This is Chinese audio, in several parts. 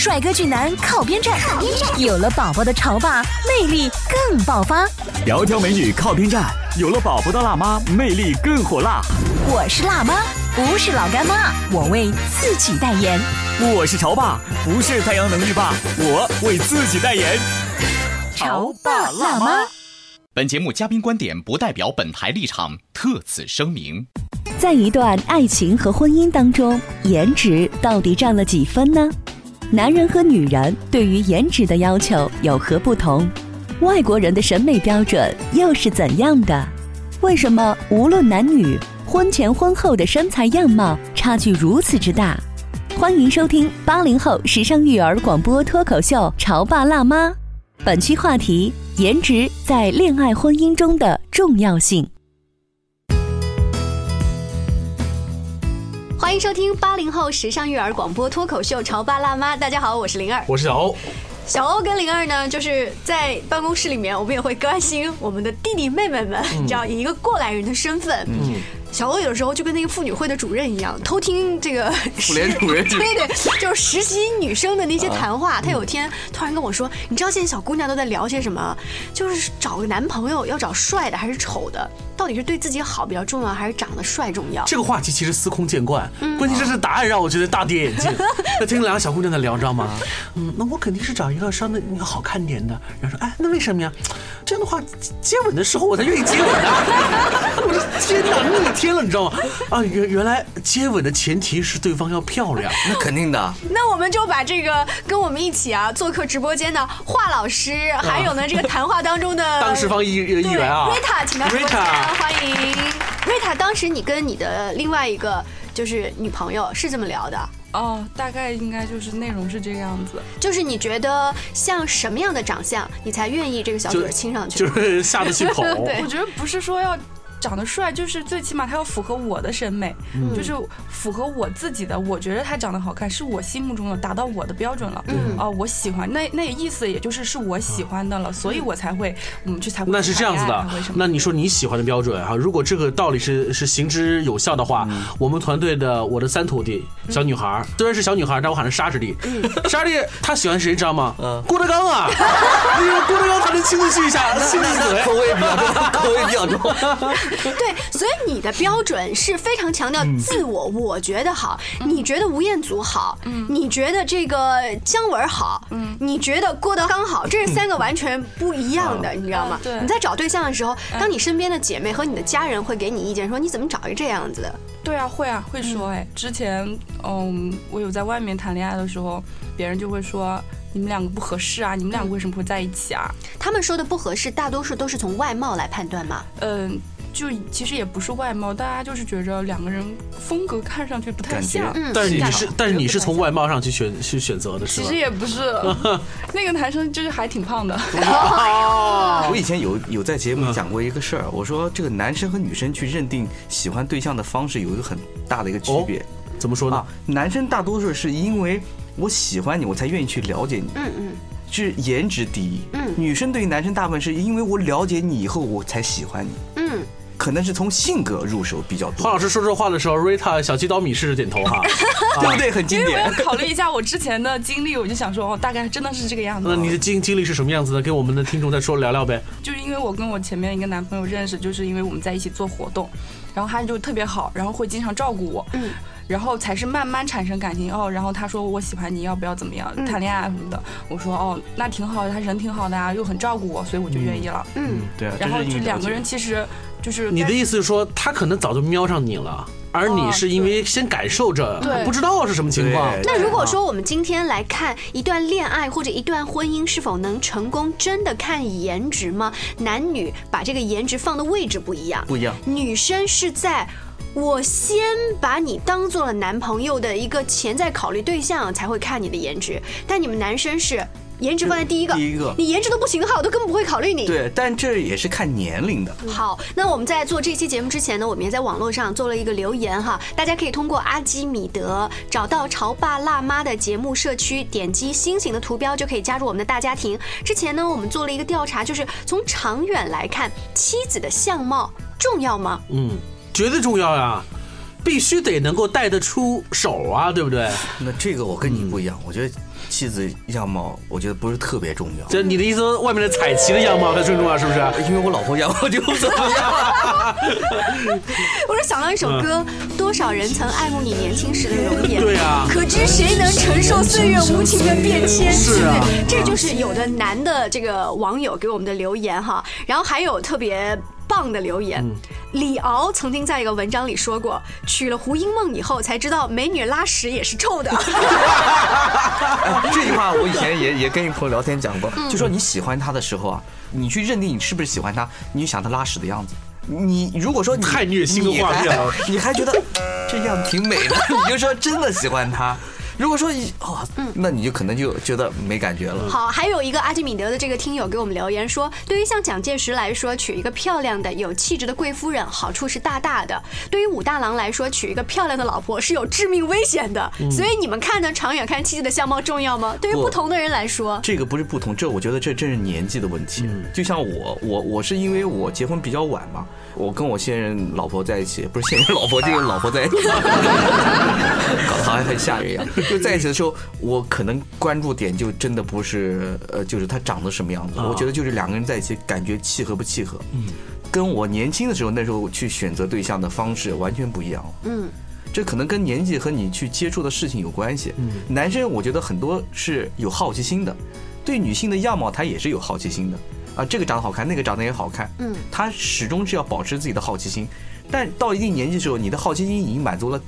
帅哥俊男靠边站，有了宝宝的潮爸魅力更爆发。窈窕美女靠边站，有了宝宝的辣妈魅力更火辣。我是辣妈，不是老干妈，我为自己代言。我是潮爸，不是太阳能浴霸，我为自己代言。潮爸辣妈。本节目嘉宾观点不代表本台立场，特此声明。在一段爱情和婚姻当中，颜值到底占了几分呢？男人和女人对于颜值的要求有何不同？外国人的审美标准又是怎样的？为什么无论男女，婚前婚后的身材样貌差距如此之大？欢迎收听八零后时尚育儿广播脱口秀《潮爸辣妈》，本期话题：颜值在恋爱婚姻中的重要性。欢迎收听八零后时尚育儿广播脱口秀《潮爸辣妈》，大家好，我是灵儿。我是小欧，小欧跟灵儿呢，就是在办公室里面，我们也会关心我们的弟弟妹妹们，你知道，以一个过来人的身份。嗯，小欧有时候就跟那个妇女会的主任一样，偷听这个妇联主任 对对，就是实习女生的那些谈话。他有天突然跟我说：“你知道现在小姑娘都在聊些什么？就是找个男朋友要找帅的还是丑的？到底是对自己好比较重要，还是长得帅重要？”这个话题其实司空见惯，嗯关键这是答案让我觉得大跌眼镜。那听两个小姑娘在聊，知道吗？嗯，那我肯定是找一个稍微好看点的。然后说，哎，那为什么呀？这样的话，接吻的时候我才愿意接吻啊！我的天哪，逆天了，你知道吗？啊，原原来接吻的前提是对方要漂亮。那肯定的，那我们就把这个跟我们一起啊做客直播间的华老师，还有呢这个谈话当中的 当时方一一对员啊瑞塔，请到直播间 Rita 欢迎瑞塔。当时你跟你的另外一个就是女朋友是这么聊的，哦，大概应该就是内容是这个样子。就是你觉得像什么样的长相，你才愿意这个小嘴儿亲上去？就是下得去口。对我觉得不是说要长得帅，就是最起码他要符合我的审美，嗯就是符合我自己的。我觉得他长得好看，是我心目中的，达到我的标准了。嗯哦、我喜欢，那那意思也就是是我喜欢的了，所以我才会我们去才会那是这样子的那你说你喜欢的标准哈，如果这个道理是是行之有效的话，我们团队的我的三徒弟小女孩儿，虽然是小女孩，但我喊她沙师弟。沙师弟他喜欢谁知道吗？郭德纲啊，因为郭德纲才能亲自去一下，亲自嘴。口味比较重，口味比较重。对，所以你的标准是非常强调自我，我觉得好，你觉得吴彦祖好，你觉得这个姜文好，你觉得郭德纲好，这是三个完全不一样的，你知道吗？你在找对象的时候，当你身边的姐妹和你的家人会给你意见，说你怎么找一个这样子的？对啊，会啊，会说哎。之前嗯，我有在外面谈恋爱的时候，别人就会说你们两个不合适啊，你们两个为什么会在一起啊？他们说的不合适，大多数都是从外貌来判断嘛。嗯，就其实也不是外貌，大家就是觉着两个人风格看上去不太像。嗯但是你是但是你是从外貌上去选去选择的是吧其实？也不是，那个男生就是还挺胖的。我以前有有在节目讲过一个事儿，我说这个男生和女生去认定喜欢对象的方式有一个很大的一个区别怎么说呢啊？。男生大多数是因为我喜欢你，我才愿意去了解你，嗯嗯，是颜值第一。嗯女生对于男生大部分是因为我了解你以后我才喜欢你，嗯，可能是从性格入手比较多黄老，师说这话的时候，Rita 小鸡刀米试着点头哈。对不对？很经因为我。考虑一下我之前的经历，我就想说，哦，大概真的是这个样子那。你的经经历是什么样子的？给我们的听众再说聊聊呗。就是因为我跟我前面一个男朋友认识，就是因为我们在一起做活动，然后他就特别好，然后会经常照顾我，嗯，然后才是慢慢产生感情哦。然后他说我喜欢你，要不要怎么样嗯谈恋爱什么的？我说哦，那挺好的，他人挺好的啊，又很照顾我，所以我就愿意了。嗯，对啊，然后就两个人其实就是你的意思是说，他可能早就瞄上你了，而你是因为先感受着，对不知道是什么情况。那如果说我们今天来看一段恋爱或者一段婚姻是否能成功，真的看颜值吗？男女把这个颜值放的位置不一样，不一样。女生是在。我先把你当做了男朋友的一个潜在考虑对象，才会看你的颜值。但你们男生是颜值放在第一个，第一个你颜值都不行的话，我都根本不会考虑你。对，但这也是看年龄的。好，那我们在做这期节目之前呢，我们也在网络上做了一个留言哈，大家可以通过阿基米德找到潮爸辣妈的节目社区，点击星星的图标就可以加入我们的大家庭。之前呢，我们做了一个调查，就是从长远来看，妻子的相貌重要吗？嗯，绝对重要呀，必须得能够带得出手啊，对不对？那这个我跟你不一样，我觉得妻子样貌，我觉得不是特别重要。这你的意思，外面的彩旗的样貌才最重要，是不是？因为我老婆样貌就不怎么样。我是想到一首歌，多少人曾爱慕你年轻时的容颜，对啊可知谁能承受岁月无情的变迁？是啊？这就是有的男的这个网友给我们的留言哈，然后还有特别。棒的留言，李敖曾经在一个文章里说过，娶了胡因梦以后才知道美女拉屎也是臭的。哎这句话我以前也 也跟一朋友聊天讲过，就说你喜欢他的时候啊，你去认定你是不是喜欢他，你就想他拉屎的样子。你如果说你太虐心的你还画面了你还觉得这样挺美的，你就说真的喜欢他。如果说你哦，那你就可能就觉得没感觉了。好，还有一个阿基米德的这个听友给我们留言说，对于像蒋介石来说，娶一个漂亮的、有气质的贵夫人，好处是大大的；对于武大郎来说，娶一个漂亮的老婆是有致命危险的。所以你们看呢，长远看妻子的相貌重要吗？对于不不同的人来说，这个不是不同，这我觉得这正是年纪的问题。就像我，我我是因为我结婚比较晚嘛，我跟我现任老婆在一起，不是现任老婆，这个老婆在一起，搞得好像很吓人一样。就在一起的时候，我可能关注点就真的不是呃，就是他长得什么样子，啊我觉得就是两个人在一起感觉契合不契合。嗯，跟我年轻的时候那时候去选择对象的方式完全不一样了。嗯。这可能跟年纪和你去接触的事情有关系。嗯男生我觉得很多是有好奇心的，对女性的样貌他也是有好奇心的啊，这个长得好看，那个长得也好看，嗯，他始终是要保持自己的好奇心，但到一定年纪的时候，你的好奇心已经满足了。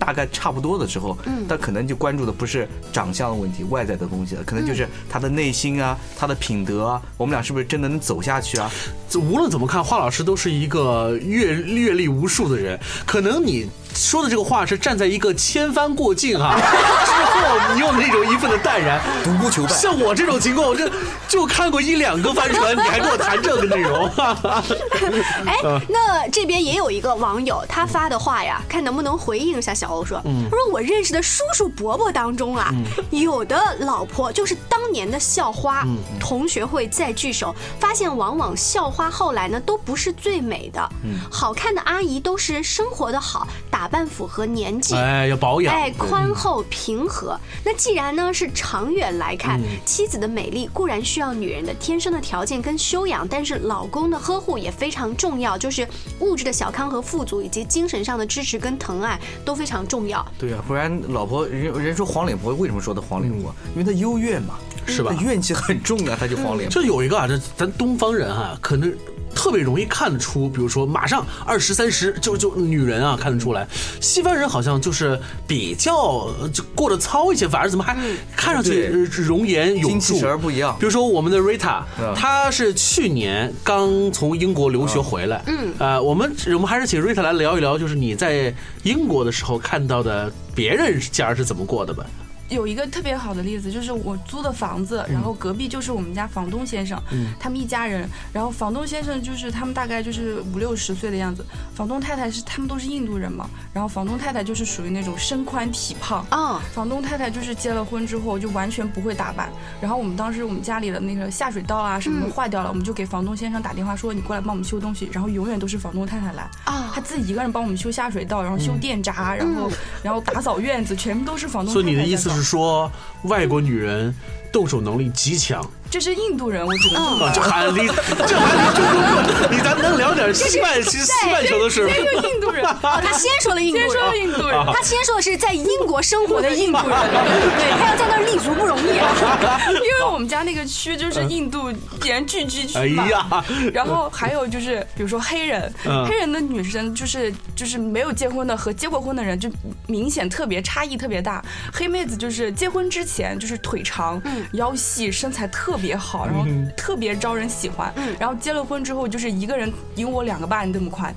大概差不多的时候，嗯他可能就关注的不是长相的问题、外在的东西了，可能就是他的内心啊、他的品德啊，我们俩是不是真的能走下去啊？这无论怎么看，华老师都是一个阅阅历无数的人。可能你说的这个话是站在一个千帆过尽哈，之后你用那种一份的淡然。独孤求败。像我这种情况，我这就看过一两个帆船，你还跟我谈这个内容？哎，那这边也有一个网友，他发的话呀，看能不能回应一下小欧说，他说我认识的叔叔伯伯当中啊，有的老婆就是当年的校花，同学会再聚首，发现往往校花后来呢都不是最美的，好看的阿姨都是生活的好，打扮符合年纪，哎，要保养。哎，宽厚平和。那既然呢是长远来看，妻子的美丽固然需要女人的天生的条件跟修养，但是老公的呵护也非常重要，就是物质的小康和富足，以及精神上的支持跟疼爱都非常重要。对啊，不然老婆人人说黄脸婆，为什么说她黄脸婆？因为她幽怨嘛，是吧怨气很重啊，她就黄脸婆。就有一个啊，这咱东方人啊，可能特别容易看得出，比如说马上二十三十，就就女人啊看得出来。西方人好像就是比较呃就过得糙一些，反而怎么还看上去容颜永驻精气。神儿不一样比。如说我们的 Rita，嗯她是去年刚从英国留学回来。嗯，呃，我们我们还是请 Rita 来聊一聊，就是你在英国的时候看到的别人家是怎么过的吧？有一个特别好的例子，就是我租的房子，然后隔壁就是我们家房东先生，他们一家人。然后房东先生就是他们大概就是五六十岁的样子，房东太太是他们都是印度人嘛，然后房东太太就是属于那种身宽体胖。嗯、房东太太就是结了婚之后就完全不会打扮，然后我们当时我们家里的那个下水道啊什么的坏掉了，我们就给房东先生打电话说你过来帮我们修东西，然后永远都是房东太太来，啊她自己一个人帮我们修下水道，然后修电闸，然后然后打扫院子，全部都是房东太太在搞。所以你的意思是说，外国女人动手能力极强，这是印度人，我只能这么啊，这说。还离这还离中国你咱能聊点西半 西西半球的事吗？这是印度人，哦，他先说了印度先说了人。印度人，他先说的是在英国生活的印度人，对，他要在那儿立足不容易啊。因为我们家那个区就是印度人聚居区嘛。哎呀，然后还有就是，比如说黑人，嗯黑人的女生就是就是没有结婚的和结过婚的人就明显特别差异特别大。黑妹子就是结婚之前就是腿长、腰细、身材特别好，然后特别招人喜欢。然后结了婚之后就是一个人有我两个半这么宽。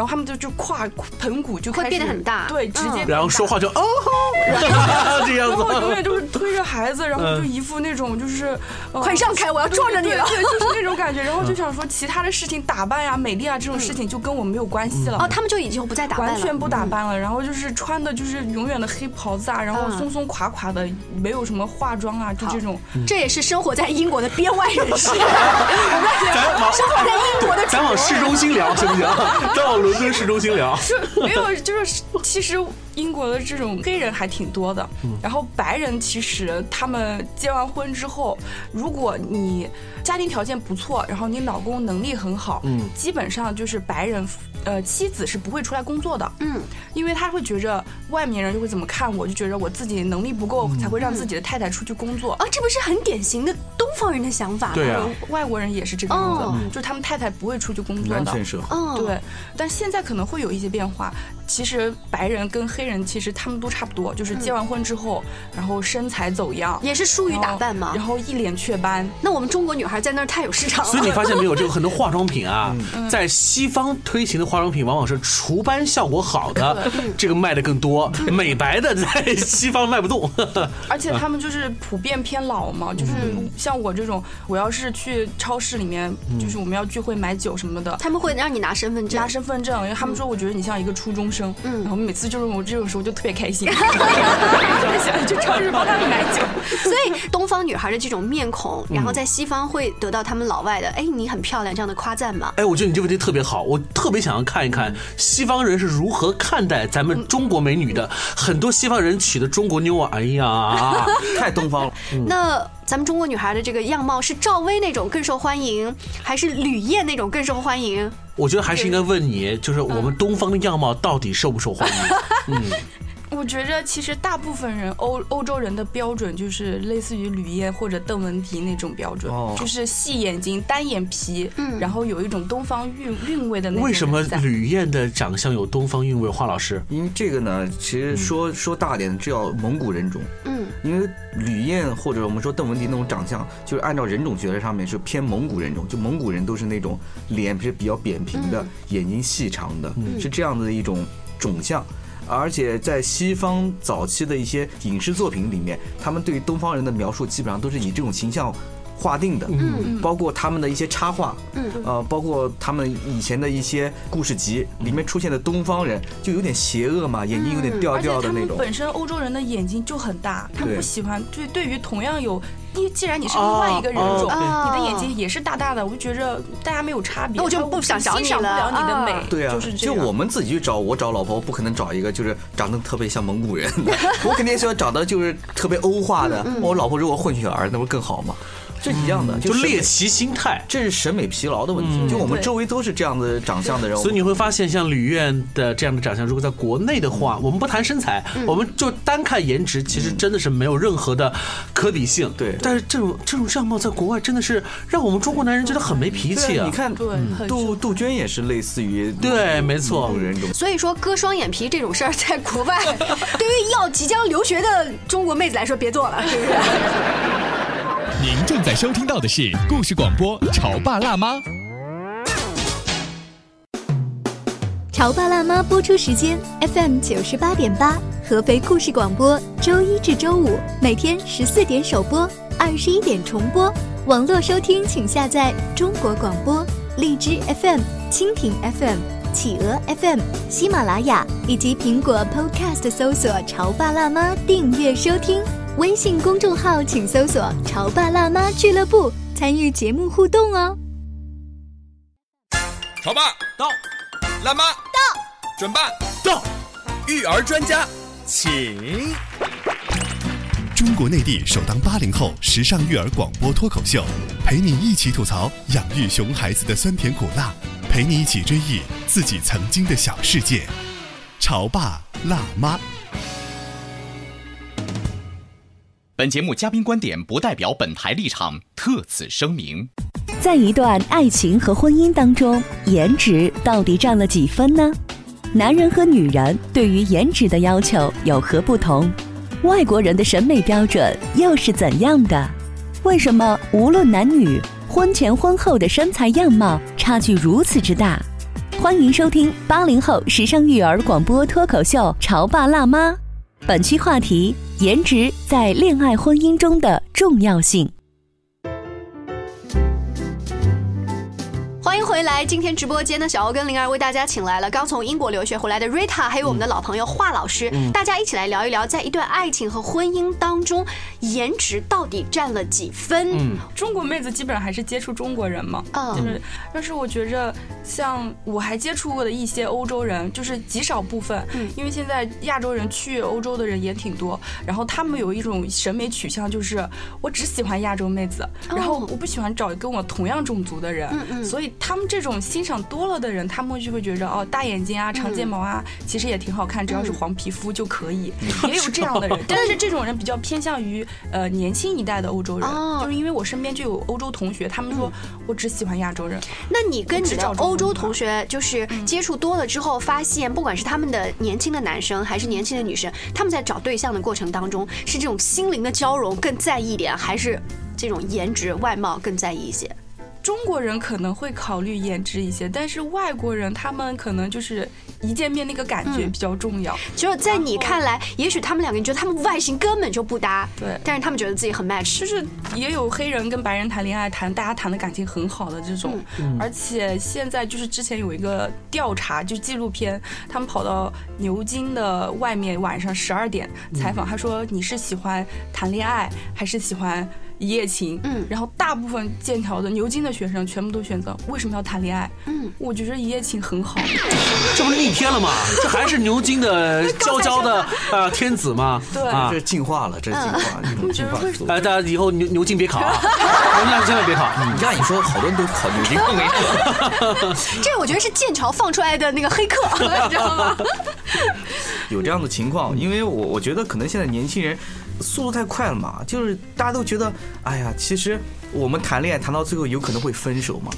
然后他们就就胯盆骨就开会始变得很大对，直接嗯然后说话就哦吼，这样然后永远子。都是推着孩子，然后就一副那种就是、呃快让开我要撞着你了对对，对就是那种感觉。然后就想说，其他的事情，打扮呀、美丽啊这种事情就跟我们没有关系了。哦，他们就已经不再打扮了，完全不打扮了，然后就是穿的就是永远的黑袍子啊，然后嗯松松垮垮的，没有什么化妆啊，就这种。这也是生活在英国的编外人士。我们咱往生活在英国的咱往市中心聊行不行？咱往伦敦市中心聊。是没有，就是其实英国的这种黑人还挺多的，然后白人其实他们结完婚之后，如果你家庭条件不错，然后你老公能力很好，嗯基本上就是白人。呃，妻子是不会出来工作的，嗯，因为他会觉着外面人就会怎么看我，就觉着我自己能力不够，才会让自己的太太出去工作。啊，这不是很典型的东方人的想法吗？对啊外国人也是这个样子，哦就是他们太太不会出去工作的。男权社会。嗯，对，但现在可能会有一些变化。其实白人跟黑人其实他们都差不多，就是结完婚之后，然后身材走样，也是疏于打扮嘛然。后一脸雀斑。那我们中国女孩在那儿太有市场了。所以你发现没有，这个很多化妆品啊，嗯在西方推行的化妆品往往是除斑效果好的，这个卖的更多，美白的在西方卖不动。而且他们就是普遍偏老嘛，就是像我这种，我要是去超市里面，就是我们要聚会买酒什么的，他们会让你拿身份证拿。身份证，因为他们说我觉得你像一个初中生，嗯然后每次就是我这种时候就特别开心，特别想去超市帮他们买酒。所以东方女孩的这种面孔，然后在西方会得到他们老外的“哎，你很漂亮”这样的夸赞吗？哎，我觉得你这个问题特别好，我特别想要看一看西方人是如何看待咱们中国美女的。很多西方人娶的中国妞啊，哎呀，太东方了。那咱们中国女孩的这个样貌是赵薇那种更受欢迎，还是吕燕那种更受欢迎？我觉得还是应该问你，就是我们东方的样貌到底受不受欢迎？我觉着其实大部分人欧欧洲人的标准就是类似于吕燕或者邓文迪那种标准，哦就是细眼睛、单眼皮，嗯然后有一种东方韵韵味的那种。为什么吕燕的长相有东方韵味？华老师，因为这个呢，其实说说大点，这叫蒙古人种。嗯，因为吕燕或者我们说邓文迪那种长相，就是按照人种学的上面是偏蒙古人种，就蒙古人都是那种脸是比较扁平的，眼睛细长的，是这样子的一种种相。而且在西方早期的一些影视作品里面，他们对东方人的描述基本上都是以这种形象划定的，嗯包括他们的一些插画，嗯呃，包括他们以前的一些故事集里面出现的东方人，就有点邪恶嘛，眼睛有点掉而且他们掉的那种。本身欧洲人的眼睛就很大，他们对不喜欢对对于同样有，因为既然你是另外一个人种，哦你的眼睛也是大大的，我就觉着大家没有差别，那我就不想找你欣赏不了你的了美，对啊，就是。就我们自己去找，我找老婆，我不可能找一个就是长得特别像蒙古人的，我肯定是要找的就是特别欧化的。我老婆如果混血儿，那不更好吗？这一样的，就猎奇心态。这是审美疲劳的问题。就我们周围都是这样的长相的人，所以你会发现，像吕燕的这样的长相，如果在国内的话，我们不谈身材，我们就单看颜值，其实真的是没有任何的可比性。对但是这种这种相貌在国外真的是让我们中国男人觉得很没脾气啊。你看杜杜鹃也是类似于对没错。所以说割双眼皮这种事儿，在国外 对于要即将留学的中国妹子来说，别做了，是不是？您正在收听到的是故事广播《潮爸辣妈》。《潮爸辣妈》播出时间：FM 九十八点八，合肥故事广播，周一至周五每天十四点首播，二十一点重播。网络收听请下载中国广播、荔枝 FM、蜻蜓 FM、企鹅 FM、喜马拉雅以及苹果 Podcast 搜索“潮爸辣妈”订阅收听。微信公众号请搜索“潮爸辣妈俱乐部”，参与节目互动哦。潮爸到，辣妈到，准爸到，育儿专家请。中国内地首档八零后时尚育儿广播脱口秀，陪你一起吐槽养育熊孩子的酸甜苦辣，陪你一起追忆自己曾经的小世界。潮爸辣妈。本节目嘉宾观点不代表本台立场，特此声明。在一段爱情和婚姻当中，颜值到底占了几分呢？男人和女人对于颜值的要求有何不同？外国人的审美标准又是怎样的？为什么无论男女，婚前婚后的身材样貌差距如此之大？欢迎收听八零后时尚育儿广播脱口秀《潮爸辣妈》，本期话题：颜值在恋爱婚姻中的重要性。迎回来！今天直播间的小欧跟灵儿为大家请来了刚从英国留学回来的 Rita，还有我们的老朋友华老师，大家一起来聊一聊，在一段爱情和婚姻当中，颜值到底占了几分？嗯，中国妹子基本上还是接触中国人嘛，嗯。就是，但是我觉着像我还接触过的一些欧洲人，就是极少部分，嗯。因为现在亚洲人去欧洲的人也挺多，然后他们有一种审美取向，就是我只喜欢亚洲妹子，然后我不喜欢找跟我同样种族的人，嗯嗯。所以他们这种欣赏多了的人，他们就会觉着哦，大眼睛啊，长睫毛啊，其实也挺好看，只要是黄皮肤就可以，也有这样的人，但是这种人比较偏向于呃年轻一代的欧洲人，哦。就是因为我身边就有欧洲同学，他们说我只喜欢亚洲人，那你跟你的欧洲同学就是接触多了之后，发现不管是他们的年轻的男生还是年轻的女生，他们在找对象的过程当中，是这种心灵的交融更在意一点，还是这种颜值外貌更在意一些？中国人可能会考虑颜值一些，但是外国人他们可能就是一见面那个感觉嗯。比较重要。就是在你看来，也许他们两个，你觉得他们外形根本就不搭，对。但是他们觉得自己很 match，就是也有黑人跟白人谈恋爱，谈大家谈的感情很好的这种，而且现在就是之前有一个调查，就纪录片，他们跑到牛津的外面晚上十二点采访，他说你是喜欢谈恋爱还是喜欢？一夜情，嗯然后大部分剑桥的牛津的学生全部都选择为什么要谈恋爱？嗯，我觉得一夜情很好，这不是逆天了吗？这还是牛津的娇娇的啊天子吗？对啊这进化了，这进化，一种进化。哎，大家以后牛牛津别考啊，牛津千万别考。你这样一说，好多人都考牛津，我跟你说。这我觉得是剑桥放出来的那个黑客，你知道吗？有这样的情况，因为我我觉得可能现在年轻人速度太快了嘛，就是大家都觉得，哎呀，其实我们谈恋爱谈到最后有可能会分手嘛。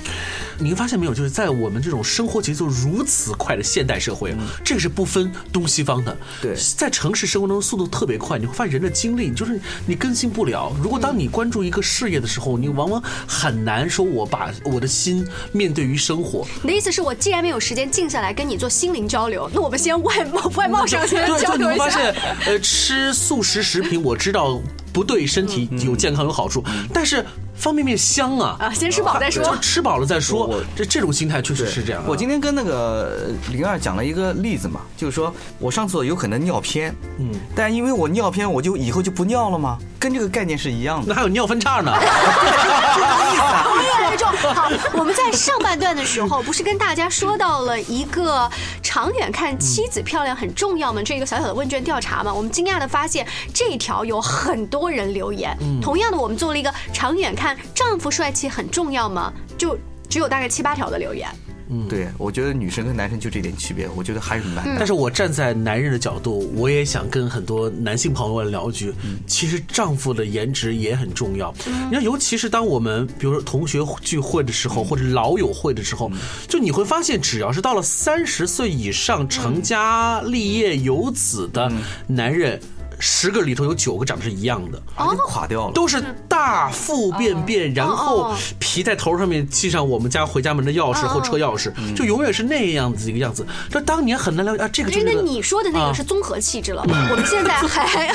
你发现没有？就是在我们这种生活节奏如此快的现代社会，这个是不分东西方的。对在城市生活中速度特别快，你会发现人的精力就是你更新不了。如果当你关注一个事业的时候，你往往很难说我把我的心面对于生活。你的意思是我既然没有时间静下来跟你做心灵交流，那我们先外貌外貌上先对，就你交流一下。会发现，呃，吃素食食品我知道不对身体有健康有好处，但是方便面香啊啊先吃饱再说就吃饱了再说我。这这种心态确实是这样的。我今天跟那个呃灵儿讲了一个例子嘛，就是说我上厕所有可能尿偏，嗯，但因为我尿偏，我就以后就不尿了吗？跟这个概念是一样的。那还有尿分叉呢。越来越重。好，我们在上半段的时候，不是跟大家说到了一个长远看妻子漂亮很重要吗？这个小小的问卷调查嘛，我们惊讶的发现这一条有很多人留言。同样的，我们做了一个长远看丈夫帅气很重要吗？就只有大概七八条的留言。嗯对，我觉得女生跟男生就这点区别，我觉得还是蛮大。但是我站在男人的角度，我也想跟很多男性朋友们聊一句，其实丈夫的颜值也很重要。你看，尤其是当我们比如说同学聚会的时候，或者老友会的时候，就你会发现，只要是到了三十岁以上成家立业有子的男人。十个里头有九个长得是一样的，啊就垮掉了。都是大腹便便，然后哦皮在头上面系上我们家回家门的钥匙或车钥匙，就永远是那样子一个样子。这当年很难了解啊，这个就因为是那你说的那个是综合气质了，我们现在还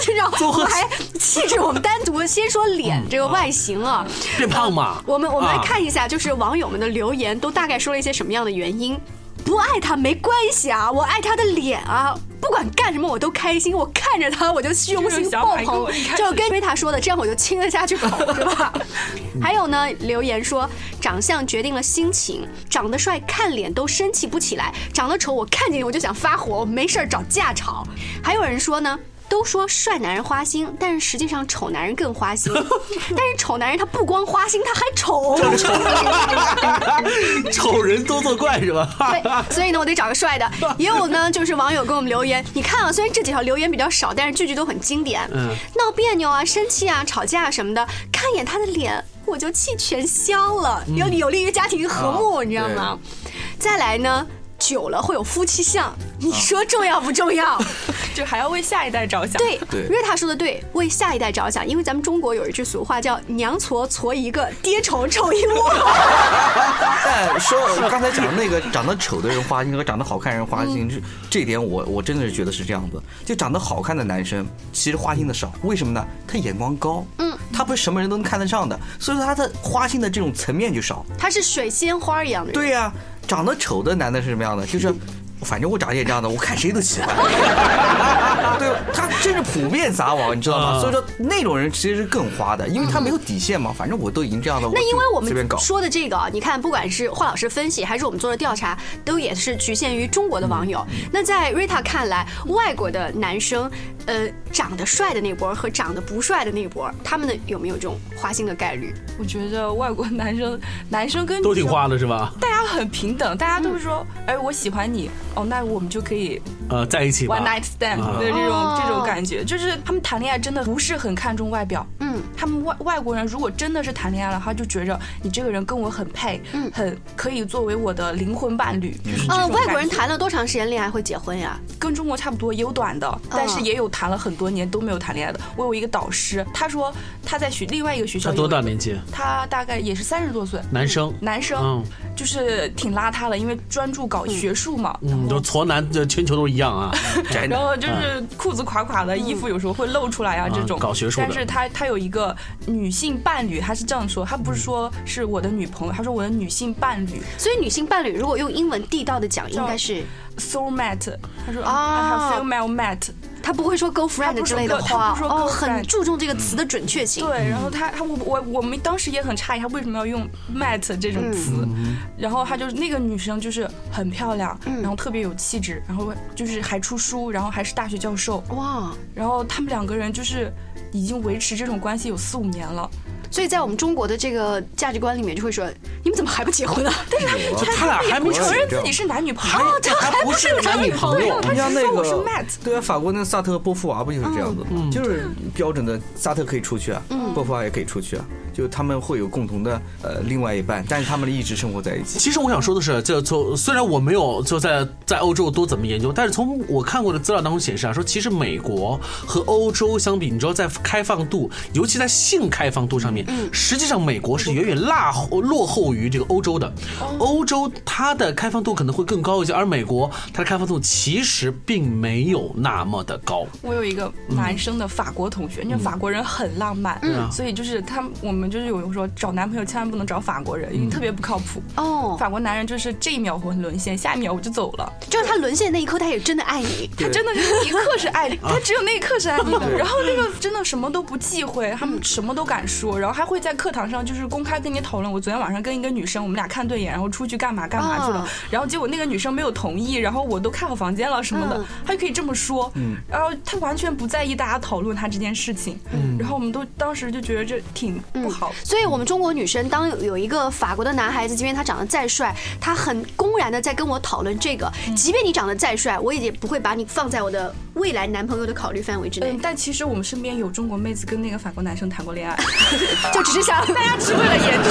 这种，我们 还气质，我们单独先说脸这个外形啊，变胖嘛。我们我们来啊看一下，就是网友们的留言都大概说了一些什么样的原因。不爱他没关系啊，我爱他的脸啊，不管干什么我都开心，我看着他我就虚荣心爆棚就跟瑞塔说的，这样我就亲得下去口，是吧？还有呢，留言说长相决定了心情，长得帅看脸都生气不起来，长得丑我看见我就想发火，我没事儿找架吵。还有人说呢。都说帅男人花心，但是实际上丑男人更花心。但是丑男人他不光花心，他还丑。丑人多作怪是吧？对，所以呢，我得找个帅的。也有呢，就是网友给我们留言，你看啊，虽然这几条留言比较少，但是句句都很经典。嗯闹别扭啊、生气啊、吵架啊什么的，看一眼他的脸，我就气全消了，有有利于家庭和睦，你知道吗？再来呢，久了会有夫妻相，你说重要不重要？就还要为下一代着想。对，对瑞塔说的对，为下一代着想，因为咱们中国有一句俗话叫“娘矬矬一个，爹丑丑一窝但说刚才讲的那个长得丑的人花心和长得好看人花心，这这点我我真的是觉得是这样子。就长得好看的男生，其实花心的少，为什么呢？他眼光高，嗯，他不是什么人都能看得上的，所以说他的花心的这种层面就少。”，他是水仙花一样的人。对呀、长得丑的男的是什么样的？就是。反正我长得也这样的，我看谁都喜欢。对，他真是普遍撒网，你知道吗？啊所以说那种人其实是更花的，因为他没有底线嘛。反正我都已经这样了，那因为我们。说的这个啊，你看，不管是华老师分析，还是我们做的调查，都也是局限于中国的网友。那在 Rita 看来，外国的男生，呃，长得帅的那波和长得不帅的那波，他们的有没有这种花心的概率？我觉得外国男生，男生跟女都挺花的是吧？大家很平等，大家都是说，哎，我喜欢你，哦，那我们就可以呃，在一起吧。one。night stand 啊。的这种哦。这种感觉，就是他们谈恋爱真的不是很看重外表，嗯，他们外外国人如果真的是谈恋爱了，他就觉着你这个人跟我很配，嗯。很可以作为我的灵魂伴侣，就是这呃，外国人谈了多长时间恋爱会结婚呀？跟中国差不多，也有短的，但是也有谈了很多年都没有谈恋爱的。我有一个导师，他说他在学另外一个学校他多大年纪？他大概也是三十多岁，男生。男生、嗯。就是挺邋遢的，因为专注搞学术嘛，嗯，都矬男这全球都一样啊。然后就是裤子垮垮的，衣服有时候会露出来啊，这种。搞学术但是他他有一个女性伴侣，他是这样说，他不是说是我的女朋友，他说我的女性伴侣。所以女性伴侣如果用英文地道的讲，应该是 soul mate，他说啊。啊 female mate，他不会说 girlfriend 之类的他话哦，很注重这个词的准确性。对，然后他他我我我们当时也很诧异，他为什么要用 mate 这种词？然后他就是那个女生就是很漂亮，然后特别有气质，然后就是还出书，然后还是大学教授，哇，然后他们两个人就是已经维持这种关系有四五年了。所以在我们中国的这个价值观里面，就会说你们怎么还不结婚啊？但是他他俩还没不承认自己是男女朋友，他还不是男女朋友。人家那个对啊，法国那个萨特波伏娃不就是这样子吗？就是标准的萨特可以出去啊，波伏娃也可以出去啊，就他们会有共同的呃另外一半，但是他们一直生活在一起。其实我想说的是，就从虽然我没有就在在欧洲多怎么研究，但是从我看过的资料当中显示啊，说其实美国和欧洲相比，你知道在开放度，尤其在性开放度上面，实际上美国是远远落后落后于这个欧洲的。欧洲它的开放度可能会更高一些，而美国它的开放度其实并没有那么的高。我有一个男生的法国同学，因为法国人很浪漫，嗯所以就是他我们就是有人说找男朋友千万不能找法国人，因为特别不靠谱。哦，法国男人就是这一秒我沦陷，下一秒我就走了。就是他沦陷那一刻，他也真的爱你。他真的是一刻是爱你，他只有那一刻是爱你的。然后那个真的什么都不忌讳，他们什么都敢说，然后还会在课堂上就是公开跟你讨论。我昨天晚上跟一个女生，我们俩看对眼，然后出去干嘛干嘛去了啊，然后结果那个女生没有同意，然后我都看好房间了什么的嗯，他就可以这么说。然后他完全不在意大家讨论他这件事情，然后我们都当时就觉得这挺不好。所以，我们中国女生当有有一个法国的男孩子，即便他长得再帅，他很公然的在跟我讨论这个，即便你长得再帅，我也不会把你放在我的未来男朋友的考虑范围之内。嗯，，但其实我们身边有中国妹子跟那个法国男生谈过恋爱，就只是想大家是为了颜值，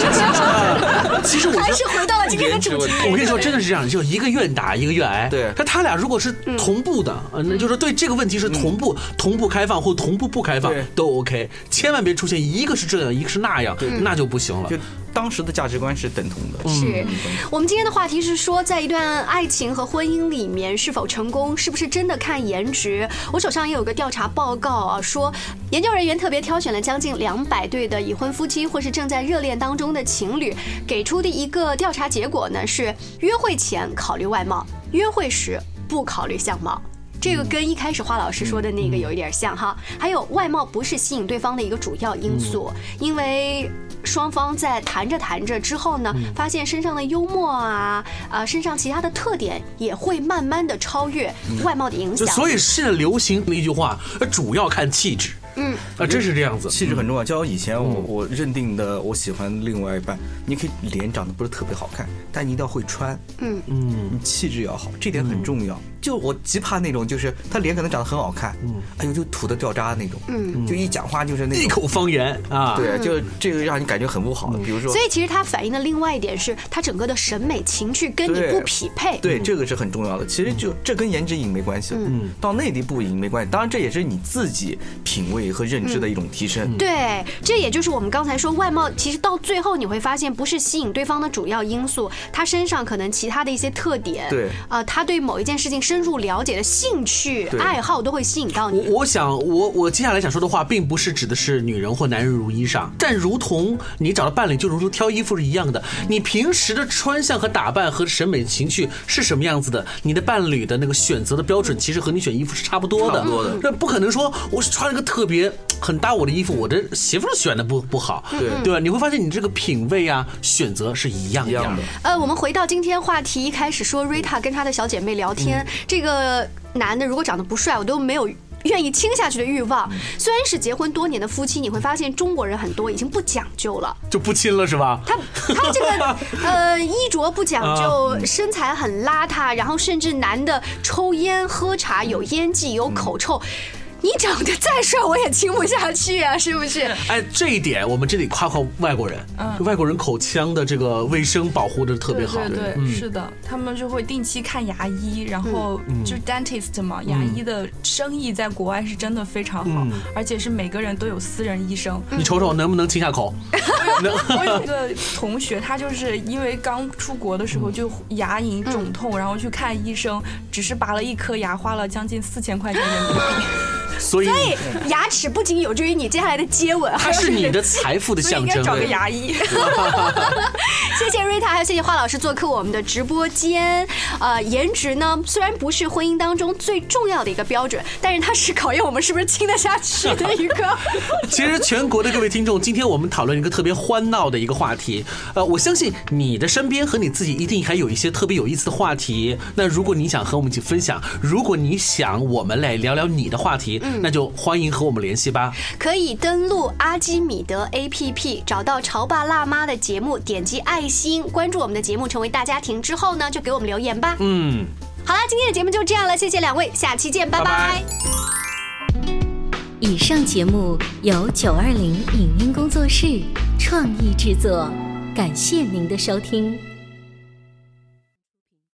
其实我还是回到了今天的主题。我跟你说，真的是这样，就一个愿打一个愿挨。对。但他俩如果是同步的，嗯，那就是对这个问题是同步、同步开放或同步不开放都 OK，千万别出现一个是这样，一个是那样，那就不行了。就。当时的价值观是等同的。是我们今天的话题是说，在一段爱情和婚姻里面是否成功，是不是真的看颜值？我手上也有个调查报告啊，说研究人员特别挑选了将近两百对的已婚夫妻或是正在热恋当中的情侣，给出的一个调查结果呢是：约会前考虑外貌，约会时不考虑相貌。这个跟一开始花老师说的那个有一点像哈。还有外貌不是吸引对方的一个主要因素，因为。双方在谈着谈着之后呢，发现身上的幽默啊，啊，身上其他的特点也会慢慢的超越外貌的影响。所以现在流行的一句话，主要看气质。嗯，啊，真是这样子，气质很重要。就像以前我我认定的，我喜欢另外一半，你可以脸长得不是特别好看，但你一定要会穿。嗯嗯，你气质要好，这点很重要。就我极怕那种，就是他脸可能长得很好看，嗯，哎呦就土的掉渣那种，嗯，就一讲话就是那一口方言啊，对，就这个让你感觉很不好。比如说，所以其实它反映的另外一点是，他整个的审美情趣跟你不匹配。对，这个是很重要的。其实就这跟颜值赢没关系，嗯，到内地不赢没关系。当然这也是你自己品味和认知的一种提升。对，这也就是我们刚才说外貌，其实到最后你会发现，不是吸引对方的主要因素，他身上可能其他的一些特点，对，啊，他对某一件事情深入了解的。兴趣爱好都会吸引到你。我我想，我我接下来想说的话，并不是指的是女人或男人如衣裳，但如同你找到伴侣，就如同挑衣服是一样的。你平时的穿相和打扮和审美情趣是什么样子的，你的伴侣的那个选择的标准，其实和你选衣服是差不多的。差不多的。那不可能说我是穿了个特别很搭我的衣服，我的媳妇选的不不好，对对吧？你会发现你这个品味啊，选择是一样一样的。呃，我们回到今天话题，一开始说瑞塔跟她的小姐妹聊天，这个。男的如果长得不帅，我都没有愿意亲下去的欲望。虽然是结婚多年的夫妻，你会发现中国人很多已经不讲究了，就不亲了是吧？他他这个 呃衣着不讲究，身材很邋遢，然后甚至男的抽烟喝茶有烟气有口臭。你长得再帅，我也亲不下去啊，是不是？哎，这一点我们这里夸夸外国人，嗯，外国人口腔的这个卫生保护的特别好，对对，是的，他们就会定期看牙医，然后就 dentist 嘛，牙医的生意在国外是真的非常好，而且是每个人都有私人医生。你瞅瞅能不能亲下口？我有一个同学，他就是因为刚出国的时候就牙龈肿痛，然后去看医生，只是拔了一颗牙，花了将近四千块钱人民币。所以，牙齿不仅有助于你接下来的接吻，它是你的财富的象征。应该找个牙医。谢谢瑞塔，还有谢谢花老师做客我们的直播间。呃，颜值呢，虽然不是婚姻当中最重要的一个标准，但是它是考验我们是不是亲得下去的一个。其实，全国的各位听众，今天我们讨论一个特别欢闹的一个话题。呃，我相信你的身边和你自己一定还有一些特别有意思的话题。那如果你想和我们一起分享，如果你想我们来聊聊你的话题。那就欢迎和我们联系吧。可以登录阿基米德 APP，找到潮爸辣妈的节目，点击爱心关注我们的节目，成为大家庭之后呢，就给我们留言吧。嗯，好啦，今天的节目就这样了，谢谢两位，下期见，拜拜。以上节目由九二零影音工作室创意制作，感谢您的收听。